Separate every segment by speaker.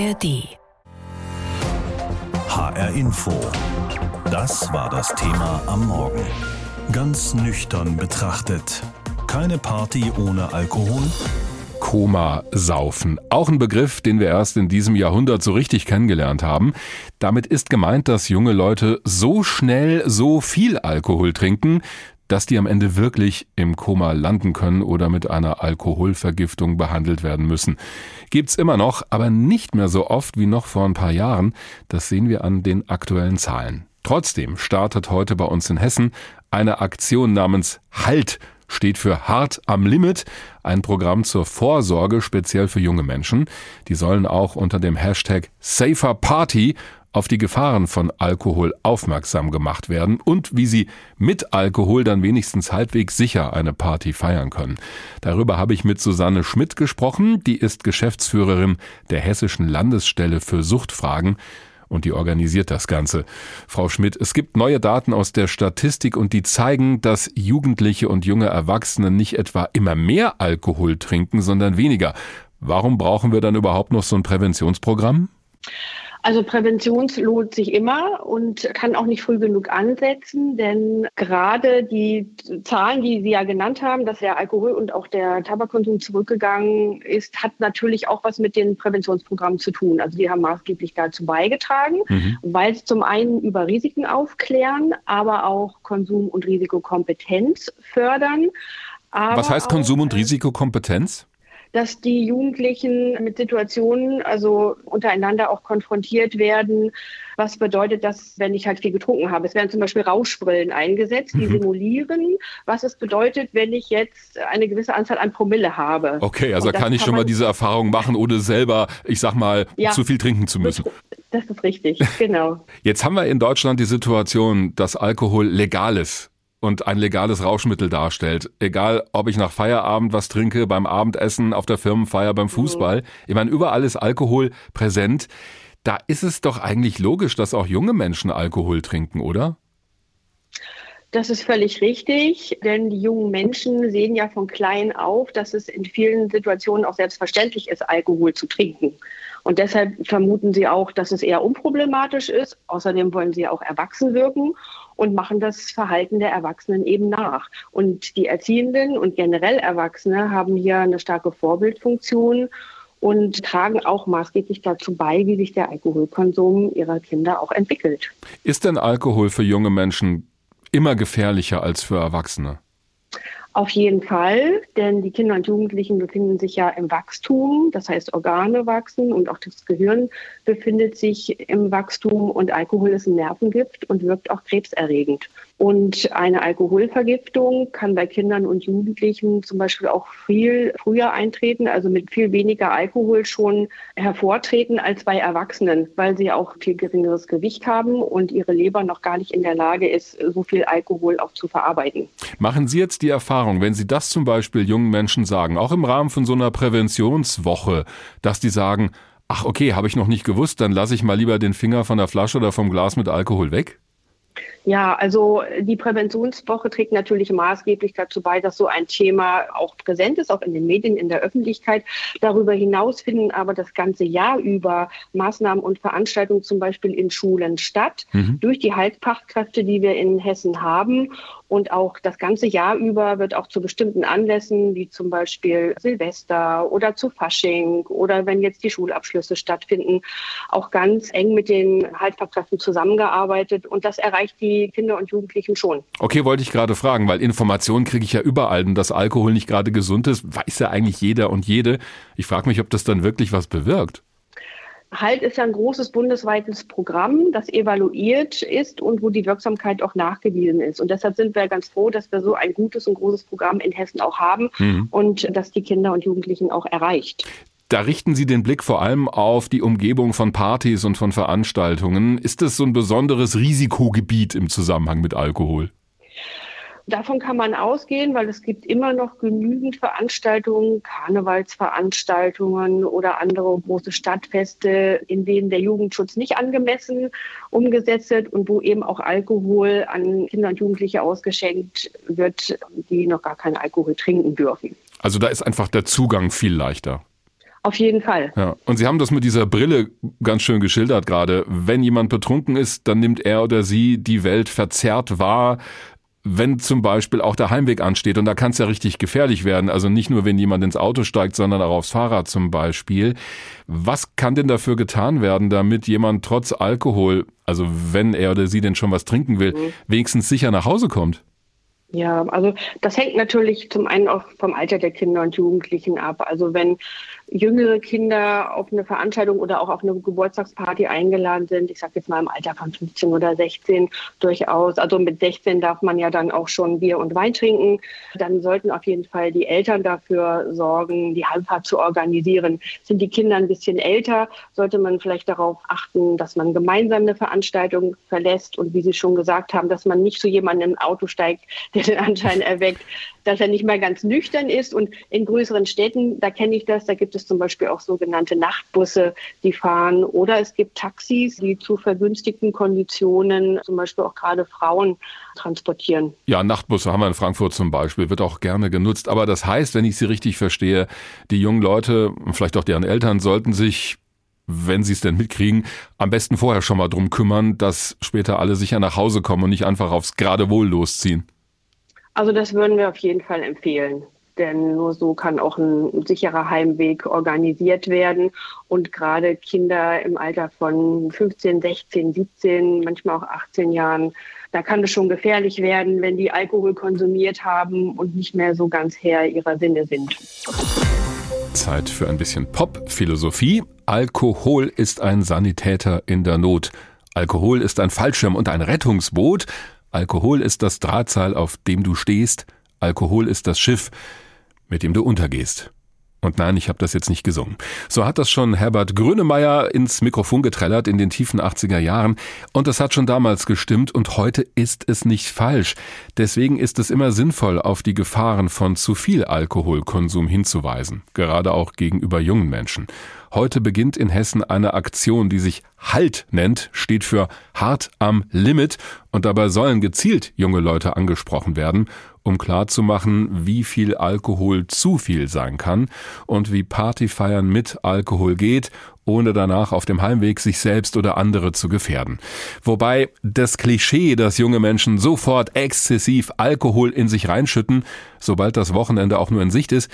Speaker 1: ARD.
Speaker 2: HR Info. Das war das Thema am Morgen. Ganz nüchtern betrachtet. Keine Party ohne Alkohol?
Speaker 3: Koma saufen. Auch ein Begriff, den wir erst in diesem Jahrhundert so richtig kennengelernt haben. Damit ist gemeint, dass junge Leute so schnell so viel Alkohol trinken, dass die am Ende wirklich im Koma landen können oder mit einer Alkoholvergiftung behandelt werden müssen. Gibt's immer noch, aber nicht mehr so oft wie noch vor ein paar Jahren. Das sehen wir an den aktuellen Zahlen. Trotzdem startet heute bei uns in Hessen eine Aktion namens Halt steht für Hart am Limit, ein Programm zur Vorsorge speziell für junge Menschen. Die sollen auch unter dem Hashtag Safer Party auf die Gefahren von Alkohol aufmerksam gemacht werden und wie sie mit Alkohol dann wenigstens halbwegs sicher eine Party feiern können. Darüber habe ich mit Susanne Schmidt gesprochen, die ist Geschäftsführerin der Hessischen Landesstelle für Suchtfragen und die organisiert das Ganze. Frau Schmidt, es gibt neue Daten aus der Statistik und die zeigen, dass Jugendliche und junge Erwachsene nicht etwa immer mehr Alkohol trinken, sondern weniger. Warum brauchen wir dann überhaupt noch so ein Präventionsprogramm?
Speaker 4: Also Prävention lohnt sich immer und kann auch nicht früh genug ansetzen, denn gerade die Zahlen, die Sie ja genannt haben, dass der Alkohol und auch der Tabakkonsum zurückgegangen ist, hat natürlich auch was mit den Präventionsprogrammen zu tun. Also die haben maßgeblich dazu beigetragen, mhm. weil sie zum einen über Risiken aufklären, aber auch Konsum- und Risikokompetenz fördern.
Speaker 3: Was heißt Konsum- und Risikokompetenz?
Speaker 4: Dass die Jugendlichen mit Situationen, also untereinander auch konfrontiert werden. Was bedeutet das, wenn ich halt viel getrunken habe? Es werden zum Beispiel Rauschbrillen eingesetzt, die mhm. simulieren, was es bedeutet, wenn ich jetzt eine gewisse Anzahl an Promille habe.
Speaker 3: Okay, also kann ich kann schon mal diese Erfahrung machen, ohne selber, ich sag mal, ja, zu viel trinken zu müssen.
Speaker 4: Das ist richtig, genau.
Speaker 3: Jetzt haben wir in Deutschland die Situation, dass Alkohol legal ist und ein legales Rauschmittel darstellt. Egal, ob ich nach Feierabend was trinke, beim Abendessen, auf der Firmenfeier, beim Fußball. Ich meine, überall ist Alkohol präsent. Da ist es doch eigentlich logisch, dass auch junge Menschen Alkohol trinken, oder?
Speaker 4: Das ist völlig richtig, denn die jungen Menschen sehen ja von klein auf, dass es in vielen Situationen auch selbstverständlich ist, Alkohol zu trinken. Und deshalb vermuten sie auch, dass es eher unproblematisch ist. Außerdem wollen sie auch erwachsen wirken und machen das Verhalten der Erwachsenen eben nach. Und die Erziehenden und generell Erwachsene haben hier eine starke Vorbildfunktion und tragen auch maßgeblich dazu bei, wie sich der Alkoholkonsum ihrer Kinder auch entwickelt.
Speaker 3: Ist denn Alkohol für junge Menschen immer gefährlicher als für Erwachsene?
Speaker 4: Auf jeden Fall, denn die Kinder und Jugendlichen befinden sich ja im Wachstum, das heißt Organe wachsen und auch das Gehirn befindet sich im Wachstum und Alkohol ist ein Nervengift und wirkt auch krebserregend. Und eine Alkoholvergiftung kann bei Kindern und Jugendlichen zum Beispiel auch viel früher eintreten, also mit viel weniger Alkohol schon hervortreten als bei Erwachsenen, weil sie auch viel geringeres Gewicht haben und ihre Leber noch gar nicht in der Lage ist, so viel Alkohol auch zu verarbeiten.
Speaker 3: Machen Sie jetzt die Erfahrung, wenn Sie das zum Beispiel jungen Menschen sagen, auch im Rahmen von so einer Präventionswoche, dass die sagen, ach okay, habe ich noch nicht gewusst, dann lasse ich mal lieber den Finger von der Flasche oder vom Glas mit Alkohol weg?
Speaker 4: Ja, also die Präventionswoche trägt natürlich maßgeblich dazu bei, dass so ein Thema auch präsent ist, auch in den Medien, in der Öffentlichkeit. Darüber hinaus finden aber das ganze Jahr über Maßnahmen und Veranstaltungen zum Beispiel in Schulen statt, mhm. durch die Heilfachkräfte, die wir in Hessen haben. Und auch das ganze Jahr über wird auch zu bestimmten Anlässen, wie zum Beispiel Silvester oder zu Fasching oder wenn jetzt die Schulabschlüsse stattfinden, auch ganz eng mit den Heilfachkräften zusammengearbeitet. Und das erreicht die Kinder und Jugendlichen schon.
Speaker 3: Okay, wollte ich gerade fragen, weil Informationen kriege ich ja überall. Und dass Alkohol nicht gerade gesund ist, weiß ja eigentlich jeder und jede. Ich frage mich, ob das dann wirklich was bewirkt.
Speaker 4: HALT ist ja ein großes bundesweites Programm, das evaluiert ist und wo die Wirksamkeit auch nachgewiesen ist. Und deshalb sind wir ganz froh, dass wir so ein gutes und großes Programm in Hessen auch haben mhm. und das die Kinder und Jugendlichen auch erreicht.
Speaker 3: Da richten Sie den Blick vor allem auf die Umgebung von Partys und von Veranstaltungen. Ist das so ein besonderes Risikogebiet im Zusammenhang mit Alkohol?
Speaker 4: Davon kann man ausgehen, weil es gibt immer noch genügend Veranstaltungen, Karnevalsveranstaltungen oder andere große Stadtfeste, in denen der Jugendschutz nicht angemessen umgesetzt wird und wo eben auch Alkohol an Kinder und Jugendliche ausgeschenkt wird, die noch gar keinen Alkohol trinken dürfen.
Speaker 3: Also da ist einfach der Zugang viel leichter.
Speaker 4: Auf jeden Fall.
Speaker 3: Ja. Und Sie haben das mit dieser Brille ganz schön geschildert gerade. Wenn jemand betrunken ist, dann nimmt er oder sie die Welt verzerrt wahr. Wenn zum Beispiel auch der Heimweg ansteht und da kann es ja richtig gefährlich werden. Also nicht nur, wenn jemand ins Auto steigt, sondern auch aufs Fahrrad zum Beispiel. Was kann denn dafür getan werden, damit jemand trotz Alkohol, also wenn er oder sie denn schon was trinken will, mhm. wenigstens sicher nach Hause kommt?
Speaker 4: Ja, also das hängt natürlich zum einen auch vom Alter der Kinder und Jugendlichen ab. Also wenn jüngere Kinder auf eine Veranstaltung oder auch auf eine Geburtstagsparty eingeladen sind, ich sage jetzt mal im Alter von 15 oder 16 durchaus, also mit 16 darf man ja dann auch schon Bier und Wein trinken, dann sollten auf jeden Fall die Eltern dafür sorgen, die Heimfahrt zu organisieren. Sind die Kinder ein bisschen älter, sollte man vielleicht darauf achten, dass man gemeinsam eine Veranstaltung verlässt und wie Sie schon gesagt haben, dass man nicht zu jemandem im Auto steigt, der den Anschein erweckt, dass er nicht mehr ganz nüchtern ist. Und in größeren Städten, da kenne ich das, da gibt es zum Beispiel auch sogenannte Nachtbusse, die fahren. Oder es gibt Taxis, die zu vergünstigten Konditionen zum Beispiel auch gerade Frauen transportieren.
Speaker 3: Ja, Nachtbusse haben wir in Frankfurt zum Beispiel, wird auch gerne genutzt. Aber das heißt, wenn ich Sie richtig verstehe, die jungen Leute, vielleicht auch deren Eltern, sollten sich wenn sie es denn mitkriegen, am besten vorher schon mal drum kümmern, dass später alle sicher nach Hause kommen und nicht einfach aufs Geradewohl losziehen.
Speaker 4: Also das würden wir auf jeden Fall empfehlen. Denn nur so kann auch ein sicherer Heimweg organisiert werden. Und gerade Kinder im Alter von 15, 16, 17, manchmal auch 18 Jahren, da kann es schon gefährlich werden, wenn die Alkohol konsumiert haben und nicht mehr so ganz Herr ihrer Sinne sind.
Speaker 3: Zeit für ein bisschen Pop-Philosophie. Alkohol ist ein Sanitäter in der Not. Alkohol ist ein Fallschirm und ein Rettungsboot. Alkohol ist das Drahtseil, auf dem du stehst, Alkohol ist das Schiff, mit dem du untergehst. Und nein, ich habe das jetzt nicht gesungen. So hat das schon Herbert Grönemeyer ins Mikrofon getrellert in den tiefen 80er Jahren. Und das hat schon damals gestimmt und heute ist es nicht falsch. Deswegen ist es immer sinnvoll, auf die Gefahren von zu viel Alkoholkonsum hinzuweisen. Gerade auch gegenüber jungen Menschen. Heute beginnt in Hessen eine Aktion, die sich Halt nennt, steht für hart am Limit und dabei sollen gezielt junge Leute angesprochen werden, um klarzumachen, wie viel Alkohol zu viel sein kann und wie Partyfeiern mit Alkohol geht, ohne danach auf dem Heimweg sich selbst oder andere zu gefährden. Wobei das Klischee, dass junge Menschen sofort exzessiv Alkohol in sich reinschütten, sobald das Wochenende auch nur in Sicht ist,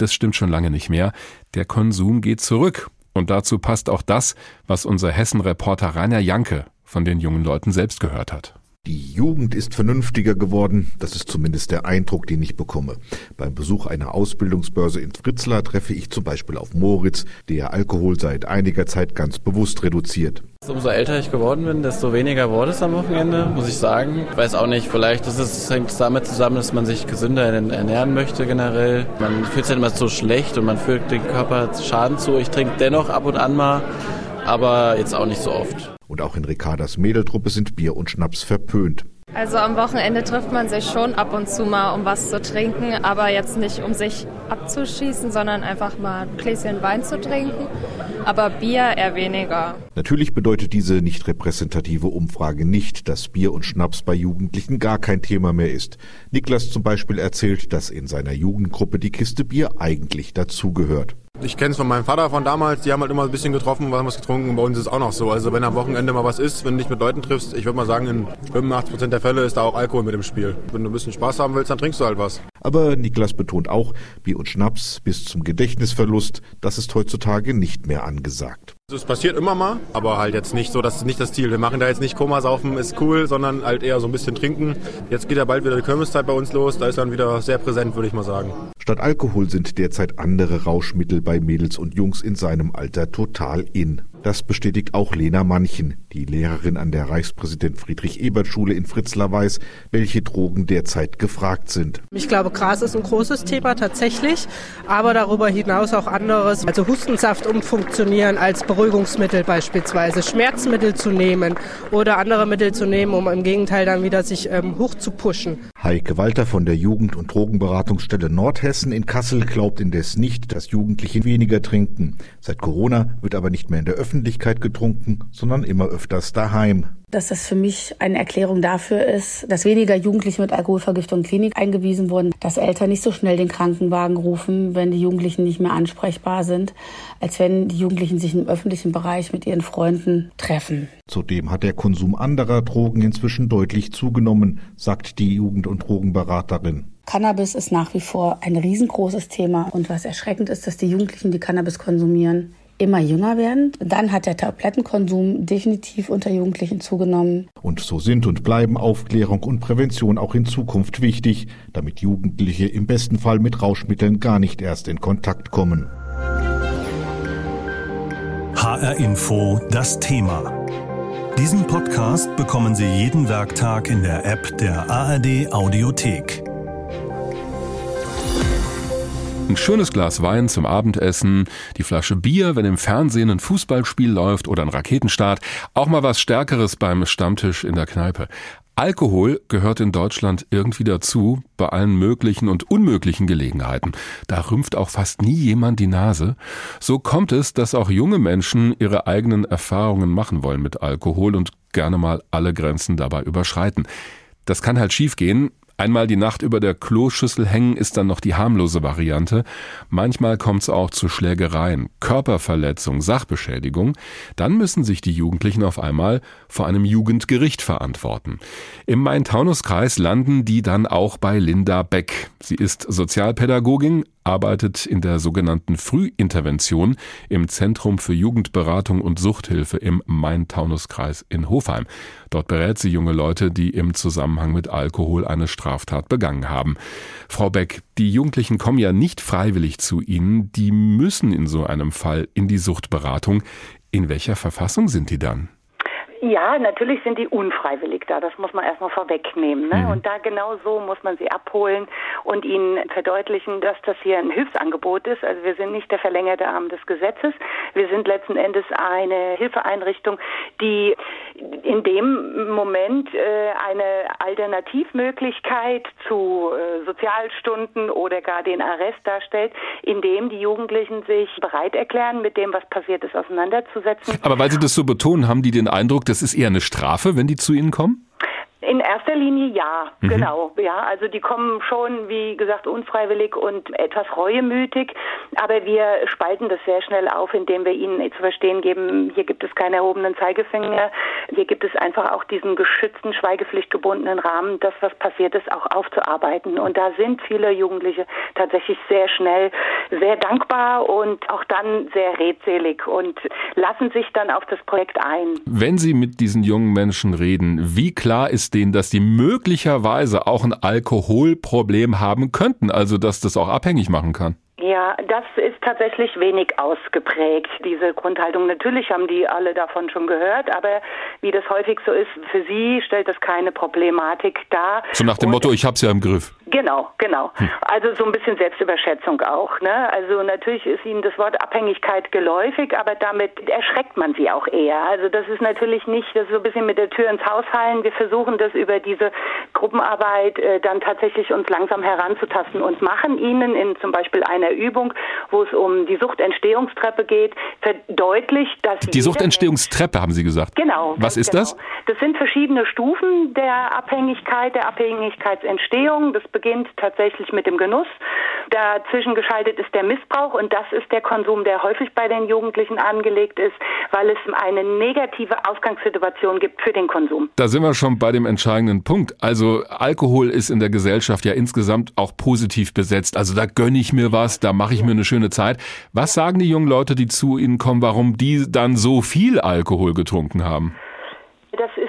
Speaker 3: das stimmt schon lange nicht mehr. Der Konsum geht zurück. Und dazu passt auch das, was unser Hessen-Reporter Rainer Janke von den jungen Leuten selbst gehört hat.
Speaker 1: Die Jugend ist vernünftiger geworden, das ist zumindest der Eindruck, den ich bekomme. Beim Besuch einer Ausbildungsbörse in Fritzlar treffe ich zum Beispiel auf Moritz, der Alkohol seit einiger Zeit ganz bewusst reduziert.
Speaker 5: Umso älter ich geworden bin, desto weniger wurde es am Wochenende, muss ich sagen. Ich weiß auch nicht, vielleicht ist es, hängt es damit zusammen, dass man sich gesünder ernähren möchte generell. Man fühlt sich immer so schlecht und man fühlt den Körper Schaden zu. Ich trinke dennoch ab und an mal, aber jetzt auch nicht so oft.
Speaker 1: Und auch in Ricardas Mädeltruppe sind Bier und Schnaps verpönt.
Speaker 6: Also am Wochenende trifft man sich schon ab und zu mal, um was zu trinken, aber jetzt nicht um sich abzuschießen, sondern einfach mal ein Gläschen Wein zu trinken. Aber Bier eher weniger.
Speaker 1: Natürlich bedeutet diese nicht repräsentative Umfrage nicht, dass Bier und Schnaps bei Jugendlichen gar kein Thema mehr ist. Niklas zum Beispiel erzählt, dass in seiner Jugendgruppe die Kiste Bier eigentlich dazugehört.
Speaker 7: Ich kenne es von meinem Vater von damals, die haben halt immer ein bisschen getroffen, was getrunken. Bei uns ist es auch noch so. Also wenn am Wochenende mal was ist, wenn du dich mit Leuten triffst, ich würde mal sagen, in 85% der Fälle ist da auch Alkohol mit im Spiel. Wenn du ein bisschen Spaß haben willst, dann trinkst du halt was.
Speaker 1: Aber Niklas betont auch, Bier und Schnaps bis zum Gedächtnisverlust, das ist heutzutage nicht mehr angesagt.
Speaker 7: Es passiert immer mal, aber halt jetzt nicht so, das ist nicht das Ziel. Wir machen da jetzt nicht Komasaufen, ist cool, sondern halt eher so ein bisschen trinken. Jetzt geht ja bald wieder die Kirmeszeit bei uns los, da ist dann wieder sehr präsent, würde ich mal sagen.
Speaker 1: Statt Alkohol sind derzeit andere Rauschmittel bei Mädels und Jungs in seinem Alter total in. Das bestätigt auch Lena Manchen, die Lehrerin an der Reichspräsident Friedrich Ebert Schule in Fritzlar weiß, welche Drogen derzeit gefragt sind.
Speaker 8: Ich glaube, Gras ist ein großes Thema tatsächlich, aber darüber hinaus auch anderes, also Hustensaft umfunktionieren als Beruhigungsmittel beispielsweise, Schmerzmittel zu nehmen oder andere Mittel zu nehmen, um im Gegenteil dann wieder sich ähm, hoch zu pushen.
Speaker 1: Heike Walter von der Jugend- und Drogenberatungsstelle Nordhessen in Kassel glaubt indes nicht, dass Jugendliche weniger trinken. Seit Corona wird aber nicht mehr in der Öffentlichkeit getrunken, sondern immer öfters daheim.
Speaker 9: dass das für mich eine Erklärung dafür ist, dass weniger Jugendliche mit Alkoholvergiftung in Klinik eingewiesen wurden, dass Eltern nicht so schnell den Krankenwagen rufen, wenn die Jugendlichen nicht mehr ansprechbar sind, als wenn die Jugendlichen sich im öffentlichen Bereich mit ihren Freunden treffen.
Speaker 1: Zudem hat der Konsum anderer Drogen inzwischen deutlich zugenommen, sagt die Jugend- und Drogenberaterin.
Speaker 9: Cannabis ist nach wie vor ein riesengroßes Thema. Und was erschreckend ist, dass die Jugendlichen, die Cannabis konsumieren, immer jünger werden. Dann hat der Tablettenkonsum definitiv unter Jugendlichen zugenommen.
Speaker 1: Und so sind und bleiben Aufklärung und Prävention auch in Zukunft wichtig, damit Jugendliche im besten Fall mit Rauschmitteln gar nicht erst in Kontakt kommen.
Speaker 2: HR Info das Thema. Diesen Podcast bekommen Sie jeden Werktag in der App der ARD Audiothek.
Speaker 3: Ein schönes Glas Wein zum Abendessen, die Flasche Bier, wenn im Fernsehen ein Fußballspiel läuft oder ein Raketenstart, auch mal was Stärkeres beim Stammtisch in der Kneipe. Alkohol gehört in Deutschland irgendwie dazu, bei allen möglichen und unmöglichen Gelegenheiten. Da rümpft auch fast nie jemand die Nase. So kommt es, dass auch junge Menschen ihre eigenen Erfahrungen machen wollen mit Alkohol und gerne mal alle Grenzen dabei überschreiten. Das kann halt schiefgehen, Einmal die Nacht über der Kloschüssel hängen ist dann noch die harmlose Variante. Manchmal kommt es auch zu Schlägereien, Körperverletzung, Sachbeschädigung. Dann müssen sich die Jugendlichen auf einmal vor einem Jugendgericht verantworten. Im Main-Taunus-Kreis landen die dann auch bei Linda Beck. Sie ist Sozialpädagogin, arbeitet in der sogenannten Frühintervention im Zentrum für Jugendberatung und Suchthilfe im Main-Taunus-Kreis in Hofheim. Dort berät sie junge Leute, die im Zusammenhang mit Alkohol eine Straftat begangen haben. Frau Beck, die Jugendlichen kommen ja nicht freiwillig zu Ihnen, die müssen in so einem Fall in die Suchtberatung. In welcher Verfassung sind die dann?
Speaker 10: Ja, natürlich sind die unfreiwillig da. Das muss man erstmal vorwegnehmen. Ne? Mhm. Und da genau so muss man sie abholen und ihnen verdeutlichen, dass das hier ein Hilfsangebot ist. Also wir sind nicht der verlängerte Arm des Gesetzes. Wir sind letzten Endes eine Hilfeeinrichtung, die in dem Moment äh, eine Alternativmöglichkeit zu äh, Sozialstunden oder gar den Arrest darstellt, in dem die Jugendlichen sich bereit erklären, mit dem, was passiert ist, auseinanderzusetzen.
Speaker 3: Aber weil Sie das so betonen, haben die den Eindruck, das ist eher eine Strafe, wenn die zu Ihnen kommen?
Speaker 10: In erster Linie ja, mhm. genau. Ja, also die kommen schon, wie gesagt, unfreiwillig und etwas reuemütig, aber wir spalten das sehr schnell auf, indem wir ihnen zu verstehen geben, hier gibt es keinen erhobenen Zeigefinger, hier gibt es einfach auch diesen geschützten, schweigepflichtgebundenen Rahmen, das, was passiert ist, auch aufzuarbeiten. Und da sind viele Jugendliche tatsächlich sehr schnell sehr dankbar und auch dann sehr redselig und lassen sich dann auf das Projekt ein.
Speaker 3: Wenn Sie mit diesen jungen Menschen reden, wie klar ist denen, dass die möglicherweise auch ein Alkoholproblem haben könnten, also dass das auch abhängig machen kann?
Speaker 10: Ja, das ist tatsächlich wenig ausgeprägt, diese Grundhaltung. Natürlich haben die alle davon schon gehört, aber wie das häufig so ist, für sie stellt das keine Problematik dar.
Speaker 3: So nach dem Und Motto, ich hab's ja im Griff.
Speaker 10: Genau, genau. Hm. Also so ein bisschen Selbstüberschätzung auch. Ne? Also natürlich ist ihnen das Wort Abhängigkeit geläufig, aber damit erschreckt man sie auch eher. Also das ist natürlich nicht, das ist so ein bisschen mit der Tür ins Haus fallen. Wir versuchen das über diese Gruppenarbeit äh, dann tatsächlich uns langsam heranzutasten und machen ihnen in zum Beispiel einer Übung, wo es um die Suchtentstehungstreppe geht, verdeutlicht, dass
Speaker 3: die Suchtentstehungstreppe haben Sie gesagt.
Speaker 10: Genau.
Speaker 3: Was ist genau. das?
Speaker 10: Das sind verschiedene Stufen der Abhängigkeit, der Abhängigkeitsentstehung. Das beginnt tatsächlich mit dem Genuss. Dazwischen geschaltet ist der Missbrauch und das ist der Konsum, der häufig bei den Jugendlichen angelegt ist, weil es eine negative Ausgangssituation gibt für den Konsum.
Speaker 3: Da sind wir schon bei dem entscheidenden Punkt. Also Alkohol ist in der Gesellschaft ja insgesamt auch positiv besetzt. Also da gönne ich mir was, da mache ich mir eine schöne Zeit. Was sagen die jungen Leute, die zu Ihnen kommen, warum die dann so viel Alkohol getrunken haben?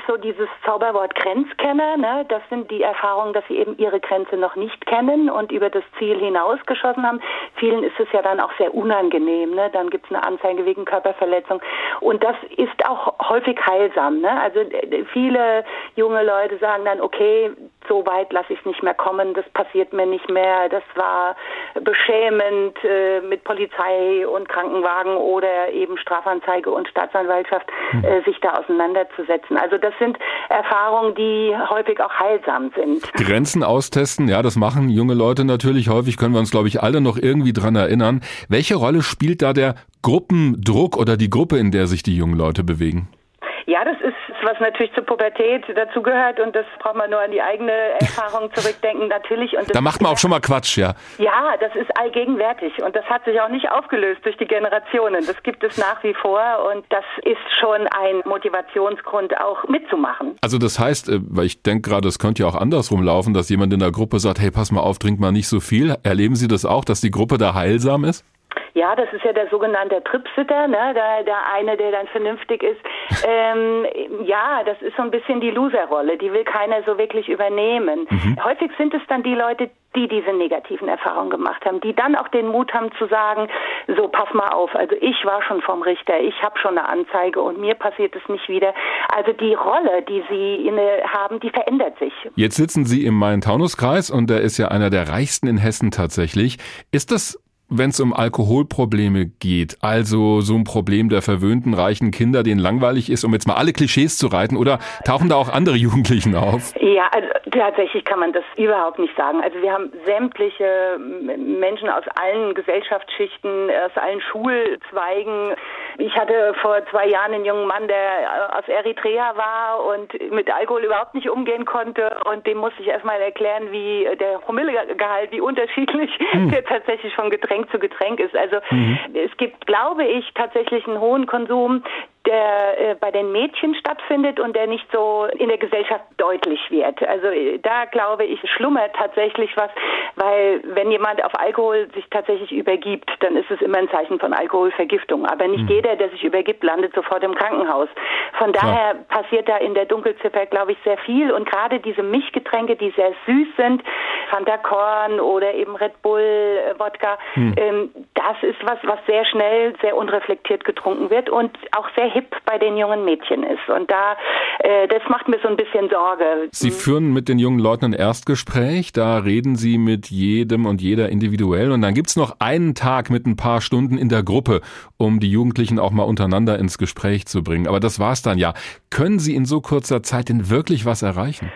Speaker 10: Ist so dieses Zauberwort Grenzkenner. Ne? Das sind die Erfahrungen, dass sie eben ihre Grenze noch nicht kennen und über das Ziel hinausgeschossen haben. Vielen ist es ja dann auch sehr unangenehm. Ne? Dann gibt es eine Anzeige wegen Körperverletzung. Und das ist auch häufig heilsam. Ne? Also äh, viele junge Leute sagen dann, okay, so weit lasse ich es nicht mehr kommen, das passiert mir nicht mehr, das war beschämend äh, mit Polizei und Krankenwagen oder eben Strafanzeige und Staatsanwaltschaft hm. äh, sich da auseinanderzusetzen. Also das sind Erfahrungen, die häufig auch heilsam sind.
Speaker 3: Grenzen austesten, ja, das machen junge Leute natürlich häufig, können wir uns, glaube ich, alle noch irgendwie dran erinnern. Welche Rolle spielt da der Gruppendruck oder die Gruppe, in der sich die jungen Leute bewegen?
Speaker 10: Ja, das ist was natürlich zur Pubertät dazugehört und das braucht man nur an die eigene Erfahrung zurückdenken, natürlich. Und
Speaker 3: da macht man auch schon mal Quatsch, ja.
Speaker 10: Ja, das ist allgegenwärtig und das hat sich auch nicht aufgelöst durch die Generationen. Das gibt es nach wie vor und das ist schon ein Motivationsgrund, auch mitzumachen.
Speaker 3: Also das heißt, äh, weil ich denke gerade, es könnte ja auch andersrum laufen, dass jemand in der Gruppe sagt, hey, pass mal auf, trink mal nicht so viel. Erleben Sie das auch, dass die Gruppe da heilsam ist?
Speaker 10: Ja, das ist ja der sogenannte Tripsitter, ne? der, der eine, der dann vernünftig ist. Ähm, ja, das ist so ein bisschen die Loserrolle, die will keiner so wirklich übernehmen. Mhm. Häufig sind es dann die Leute, die diese negativen Erfahrungen gemacht haben, die dann auch den Mut haben zu sagen, so pass mal auf, also ich war schon vom Richter, ich habe schon eine Anzeige und mir passiert es nicht wieder. Also die Rolle, die sie inne haben, die verändert sich.
Speaker 3: Jetzt sitzen Sie im Main-Taunus-Kreis und der ist ja einer der reichsten in Hessen tatsächlich. Ist das wenn es um Alkoholprobleme geht, also so ein Problem der verwöhnten reichen Kinder, denen langweilig ist, um jetzt mal alle Klischees zu reiten, oder tauchen da auch andere Jugendlichen auf?
Speaker 10: Ja, also tatsächlich kann man das überhaupt nicht sagen. Also wir haben sämtliche Menschen aus allen Gesellschaftsschichten, aus allen Schulzweigen. Ich hatte vor zwei Jahren einen jungen Mann, der aus Eritrea war und mit Alkohol überhaupt nicht umgehen konnte und dem musste ich erstmal erklären, wie der Promillegehalt, wie unterschiedlich hm. der tatsächlich von Getränken Getränk zu Getränk ist. Also mhm. es gibt, glaube ich, tatsächlich einen hohen Konsum der äh, bei den Mädchen stattfindet und der nicht so in der Gesellschaft deutlich wird. Also äh, da glaube ich, schlummert tatsächlich was, weil wenn jemand auf Alkohol sich tatsächlich übergibt, dann ist es immer ein Zeichen von Alkoholvergiftung. Aber nicht mhm. jeder, der sich übergibt, landet sofort im Krankenhaus. Von daher Klar. passiert da in der Dunkelziffer, glaube ich, sehr viel. Und gerade diese Mischgetränke, die sehr süß sind, Fanta Korn oder eben Red Bull, äh, Wodka, mhm. ähm, das ist was, was sehr schnell, sehr unreflektiert getrunken wird und auch sehr hip bei den jungen Mädchen ist. Und da, äh, das macht mir so ein bisschen Sorge.
Speaker 3: Sie hm. führen mit den jungen Leuten ein Erstgespräch, da reden Sie mit jedem und jeder individuell und dann gibt's noch einen Tag mit ein paar Stunden in der Gruppe, um die Jugendlichen auch mal untereinander ins Gespräch zu bringen. Aber das war's dann ja. Können Sie in so kurzer Zeit denn wirklich was erreichen?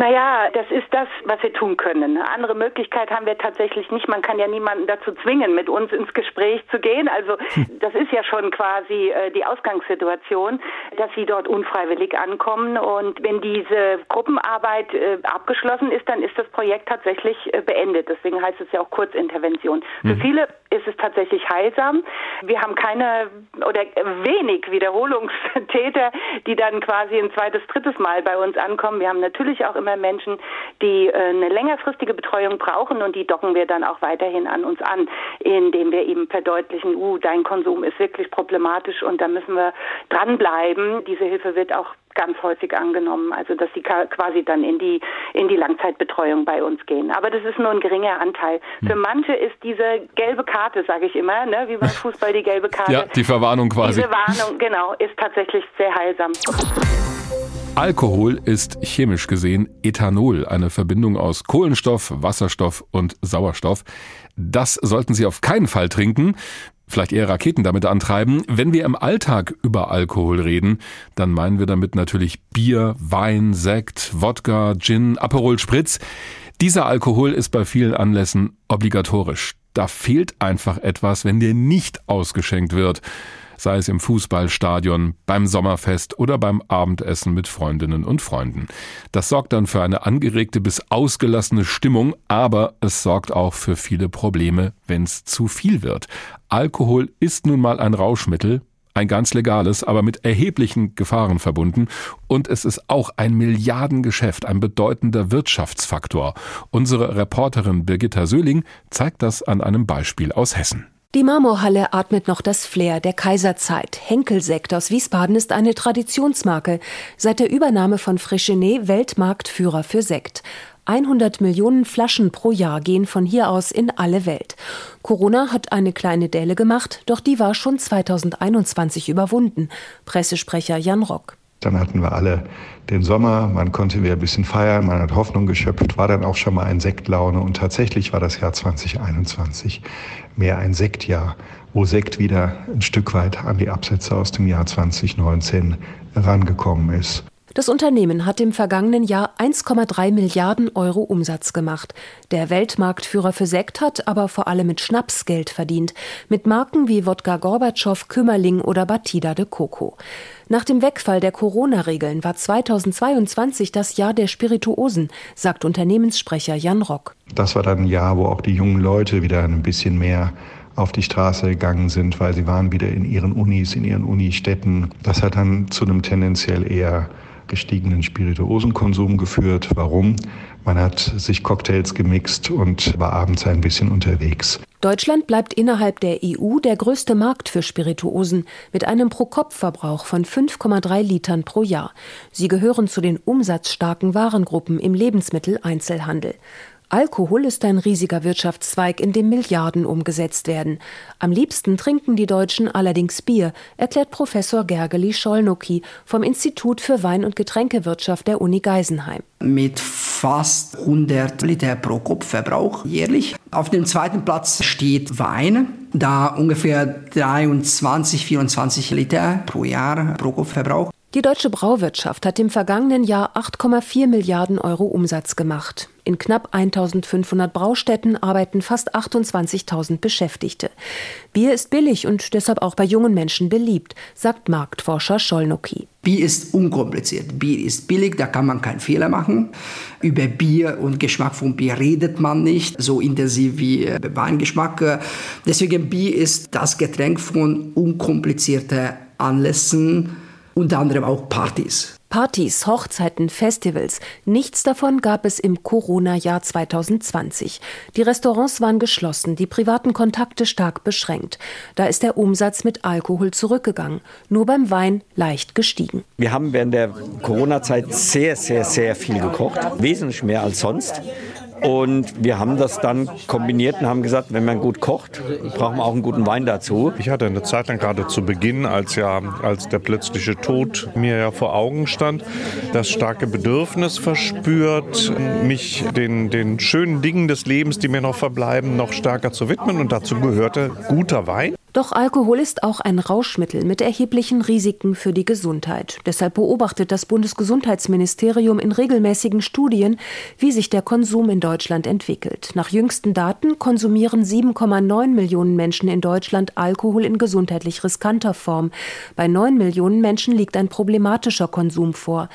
Speaker 10: Naja, das ist das, was wir tun können. Eine andere Möglichkeit haben wir tatsächlich nicht. Man kann ja niemanden dazu zwingen, mit uns ins Gespräch zu gehen. Also das ist ja schon quasi äh, die Ausgangssituation, dass sie dort unfreiwillig ankommen. Und wenn diese Gruppenarbeit äh, abgeschlossen ist, dann ist das Projekt tatsächlich äh, beendet. Deswegen heißt es ja auch Kurzintervention. Mhm. Für viele ist es tatsächlich heilsam. Wir haben keine oder wenig Wiederholungstäter, die dann quasi ein zweites, drittes Mal bei uns ankommen. Wir haben natürlich auch immer immer Menschen, die äh, eine längerfristige Betreuung brauchen und die docken wir dann auch weiterhin an uns an, indem wir eben verdeutlichen, uh, dein Konsum ist wirklich problematisch und da müssen wir dranbleiben. Diese Hilfe wird auch ganz häufig angenommen, also dass sie quasi dann in die in die Langzeitbetreuung bei uns gehen. Aber das ist nur ein geringer Anteil. Für hm. manche ist diese gelbe Karte, sage ich immer, ne, wie beim Fußball die gelbe Karte.
Speaker 3: Ja, die Verwarnung quasi.
Speaker 10: Diese Warnung, genau, ist tatsächlich sehr heilsam.
Speaker 3: Alkohol ist chemisch gesehen Ethanol, eine Verbindung aus Kohlenstoff, Wasserstoff und Sauerstoff. Das sollten Sie auf keinen Fall trinken, vielleicht eher Raketen damit antreiben. Wenn wir im Alltag über Alkohol reden, dann meinen wir damit natürlich Bier, Wein, Sekt, Wodka, Gin, Aperol Spritz. Dieser Alkohol ist bei vielen Anlässen obligatorisch. Da fehlt einfach etwas, wenn der nicht ausgeschenkt wird sei es im Fußballstadion, beim Sommerfest oder beim Abendessen mit Freundinnen und Freunden. Das sorgt dann für eine angeregte bis ausgelassene Stimmung, aber es sorgt auch für viele Probleme, wenn es zu viel wird. Alkohol ist nun mal ein Rauschmittel, ein ganz legales, aber mit erheblichen Gefahren verbunden. Und es ist auch ein Milliardengeschäft, ein bedeutender Wirtschaftsfaktor. Unsere Reporterin Birgitta Söhling zeigt das an einem Beispiel aus Hessen.
Speaker 11: Die Marmorhalle atmet noch das Flair der Kaiserzeit. Henkelsekt aus Wiesbaden ist eine Traditionsmarke. Seit der Übernahme von Frischenet Weltmarktführer für Sekt. 100 Millionen Flaschen pro Jahr gehen von hier aus in alle Welt. Corona hat eine kleine Delle gemacht, doch die war schon 2021 überwunden. Pressesprecher Jan Rock.
Speaker 12: Dann hatten wir alle den Sommer, man konnte wieder ein bisschen feiern, man hat Hoffnung geschöpft, war dann auch schon mal ein Sektlaune und tatsächlich war das Jahr 2021 mehr ein Sektjahr, wo Sekt wieder ein Stück weit an die Absätze aus dem Jahr 2019 herangekommen ist.
Speaker 11: Das Unternehmen hat im vergangenen Jahr 1,3 Milliarden Euro Umsatz gemacht. Der Weltmarktführer für Sekt hat aber vor allem mit Schnaps Geld verdient. Mit Marken wie Wodka Gorbatschow, Kümmerling oder Batida de Coco. Nach dem Wegfall der Corona-Regeln war 2022 das Jahr der Spirituosen, sagt Unternehmenssprecher Jan Rock.
Speaker 12: Das war dann ein Jahr, wo auch die jungen Leute wieder ein bisschen mehr auf die Straße gegangen sind, weil sie waren wieder in ihren Unis, in ihren Unistädten. Das hat dann zu einem tendenziell eher gestiegenen Spirituosenkonsum geführt. Warum? Man hat sich Cocktails gemixt und war abends ein bisschen unterwegs.
Speaker 11: Deutschland bleibt innerhalb der EU der größte Markt für Spirituosen mit einem Pro-Kopf-Verbrauch von 5,3 Litern pro Jahr. Sie gehören zu den umsatzstarken Warengruppen im Lebensmitteleinzelhandel. Alkohol ist ein riesiger Wirtschaftszweig, in dem Milliarden umgesetzt werden. Am liebsten trinken die Deutschen allerdings Bier, erklärt Professor Gergely Scholnoki vom Institut für Wein- und Getränkewirtschaft der Uni Geisenheim.
Speaker 13: Mit fast 100 Liter pro Kopf Verbrauch jährlich. Auf dem zweiten Platz steht Wein, da ungefähr 23, 24 Liter pro Jahr pro Kopf Verbrauch.
Speaker 11: Die deutsche Brauwirtschaft hat im vergangenen Jahr 8,4 Milliarden Euro Umsatz gemacht. In knapp 1500 Braustätten arbeiten fast 28.000 Beschäftigte. Bier ist billig und deshalb auch bei jungen Menschen beliebt, sagt Marktforscher Scholnoki.
Speaker 13: Bier ist unkompliziert. Bier ist billig, da kann man keinen Fehler machen. Über Bier und Geschmack von Bier redet man nicht so intensiv wie äh, Weingeschmack. Deswegen Bier ist das Getränk von unkomplizierten Anlässen unter anderem auch Partys.
Speaker 11: Partys, Hochzeiten, Festivals, nichts davon gab es im Corona-Jahr 2020. Die Restaurants waren geschlossen, die privaten Kontakte stark beschränkt. Da ist der Umsatz mit Alkohol zurückgegangen, nur beim Wein leicht gestiegen.
Speaker 14: Wir haben während der Corona-Zeit sehr, sehr, sehr viel gekocht, wesentlich mehr als sonst. Und wir haben das dann kombiniert und haben gesagt, wenn man gut kocht, braucht man auch einen guten Wein dazu.
Speaker 15: Ich hatte eine Zeit lang gerade zu Beginn, als ja als der plötzliche Tod mir ja vor Augen stand, das starke Bedürfnis verspürt, mich den, den schönen Dingen des Lebens, die mir noch verbleiben, noch stärker zu widmen. Und dazu gehörte guter Wein.
Speaker 11: Doch Alkohol ist auch ein Rauschmittel mit erheblichen Risiken für die Gesundheit. Deshalb beobachtet das Bundesgesundheitsministerium in regelmäßigen Studien, wie sich der Konsum in Deutschland entwickelt. Nach jüngsten Daten konsumieren 7,9 Millionen Menschen in Deutschland Alkohol in gesundheitlich riskanter Form. Bei 9 Millionen Menschen liegt ein problematischer Konsum vor.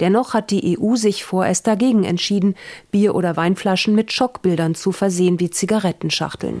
Speaker 11: Dennoch hat die EU sich vorerst dagegen entschieden, Bier- oder Weinflaschen mit Schockbildern zu versehen wie Zigarettenschachteln.